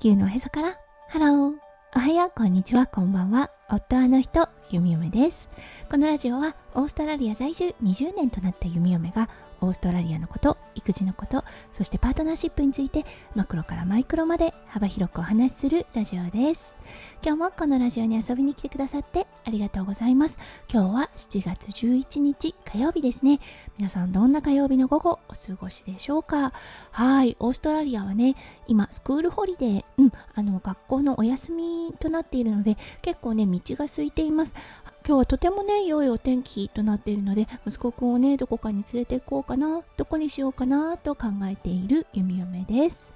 地球のおへそから。ハロー。おはよう。こんにちは。こんばんは。夫あの人。ゆみよめです。このラジオはオーストラリア在住。20年となったゆみよめがオーストラリアのこと育児のことそしてパートナーシップについてマクロからマイクロまで幅広くお話しするラジオです。今日もこのラジオに遊びに来てくださってありがとうございます。今日は7月11日火曜日ですね。皆さんどんな火曜日の午後お過ごしでしょうか？はいオーストラリアはね今スクールホリデーうんあの学校のお休みとなっているので結構ね道が空いています。今日はとてもね良いお天気となっているので息子くんをねどこかに連れて行こうかなどこにしようかなと考えている弓嫁です。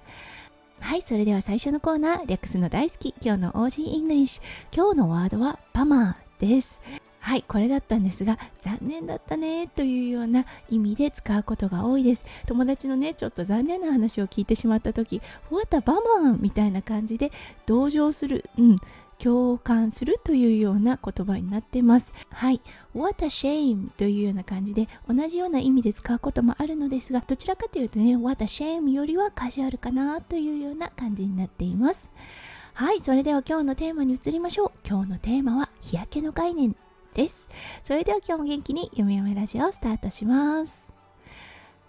はいそれでは最初のコーナー略すの大好き今日の Aussie English。今日のワードは bummer です。はいこれだったんですが残念だったねというような意味で使うことが多いです。友達のねちょっと残念な話を聞いてしまった時 What a bummer みたいな感じで同情する。うん。共感するというような言葉になっています。はい。What a shame というような感じで同じような意味で使うこともあるのですが、どちらかというとね、What a shame よりはカジュアルかなというような感じになっています。はい。それでは今日のテーマに移りましょう。今日のテーマは日焼けの概念です。それでは今日も元気に読み読めラジオをスタートします。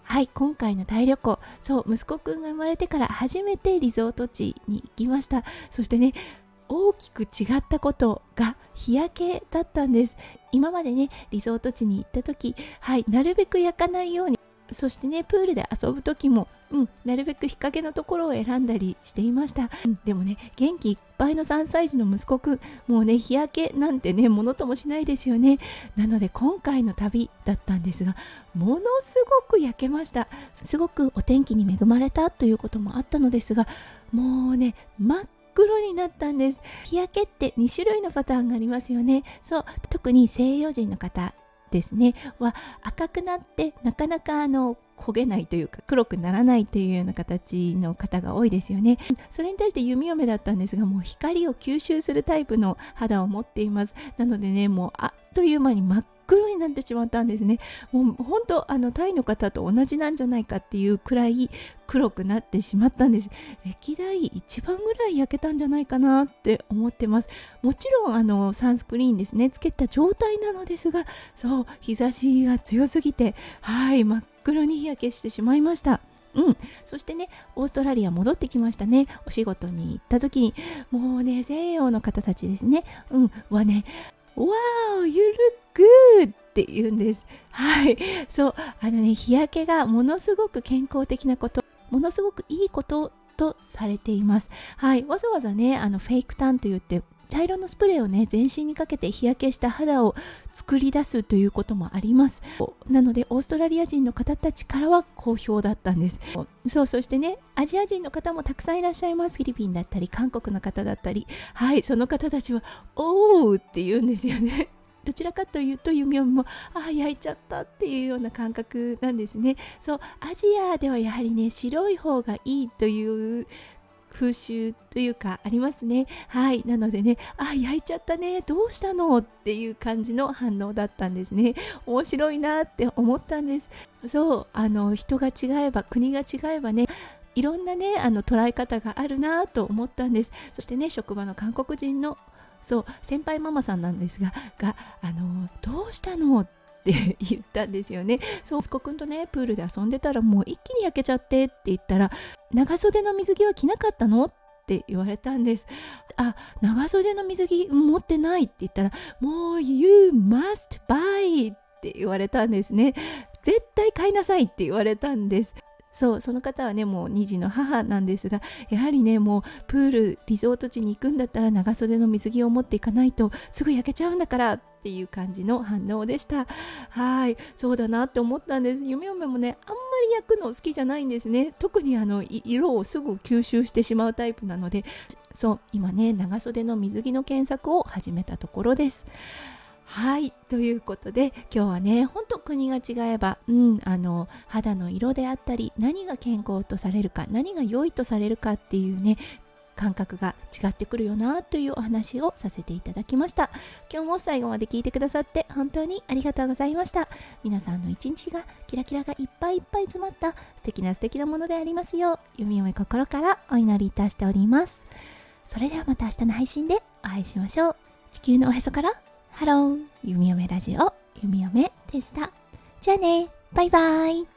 はい、今回のタイ旅行、そう、息子くんが生まれてから初めてリゾート地に行きました。そしてね、大きく違ったことが日焼けだったんです。今までねリゾート地に行った時はいなるべく焼かないようにそしてねプールで遊ぶ時も、うん、なるべく日陰のところを選んだりしていました、うん、でもね元気いっぱいの3歳児の息子くんもうね日焼けなんてねものともしないですよね。なので今回の旅だったんですがものすごく焼けました。すごくお天気に恵まれたということもあったのですがもうね真っ黒になったんです。日焼けって2種類のパターンがありますよね。そう特に西洋人の方ですね。は赤くなってなかなかあの焦げないというか黒くならないというような形の方が多いですよね。それに対して弓嫁だったんですがもう光を吸収するタイプの肌を持っています。なのでねもうあっという間に真っ黒になってしまったんですね。もう本当あのタイの方と同じなんじゃないかっていうくらい黒くなってしまったんです。歴代一番ぐらい焼けたんじゃないかなって思ってます。もちろんあのサンスクリーンですね。つけた状態なのですがそう日差しが強すぎてはい真っ黒に日焼けしてしまいました。うん、そしてねオーストラリア戻ってきましたね。お仕事に行った時に。もうね西洋の方たちですね、うん、はね Wow, you look good! って言うんです。はい。そう。あのね、日焼けがものすごく健康的なこと、ものすごくいいこととされています。はい。わざわざね、あの、フェイクタンと言って、茶色のスプレーをね全身にかけて日焼けした肌を作り出すということもあります。なのでオーストラリア人の方たちからは好評だったんです。そうそしてねアジア人の方もたくさんいらっしゃいます。フィリピンだったり韓国の方だったり。はいその方たちはおーって言うんですよね。どちらかというと弓嫁もああ焼いちゃったっていうような感覚なんですね。そうアジアではやはりね白い方がいいという風習というかありますね。はい。なのでねあ焼いちゃったね。どうしたのっていう感じの反応だったんですね。面白いなって思ったんです。そう。あの人が違えば国が違えばねいろんなねあの捉え方があるなと思ったんです。そしてね職場の韓国人のそう先輩ママさんなんですががあのどうしたのってって 言ったんですよね。そう、息子くんとね、プールで遊んでたらもう一気に焼けちゃってって言ったら、長袖の水着は着なかったの？って言われたんです。あ、長袖の水着持ってないって言ったら、もう You must buy って言われたんですね。絶対買いなさいって言われたんです。そうその方はねもう2児の母なんですがやはりねもうプールリゾート地に行くんだったら長袖の水着を持っていかないとすぐ焼けちゃうんだからっていう感じの反応でした。はい。そうだなって思ったんです。夢嫁もねあんまり焼くの好きじゃないんですね。特にあの色をすぐ吸収してしまうタイプなのでそう今ね長袖の水着の検索を始めたところです。はい。ということで今日はねほんと国が違えば、うん、あの肌の色であったり何が健康とされるか何が良いとされるかっていうね感覚が違ってくるよなというお話をさせていただきました。今日も最後まで聞いてくださって本当にありがとうございました。皆さんの一日がキラキラがいっぱいいっぱい詰まった素敵な素敵なものでありますよう弓嫁心からお祈りいたしております。それではまた明日の配信でお会いしましょう。地球のおへそからハロー弓嫁ラジオ弓嫁でした。じゃあね。バイバイ。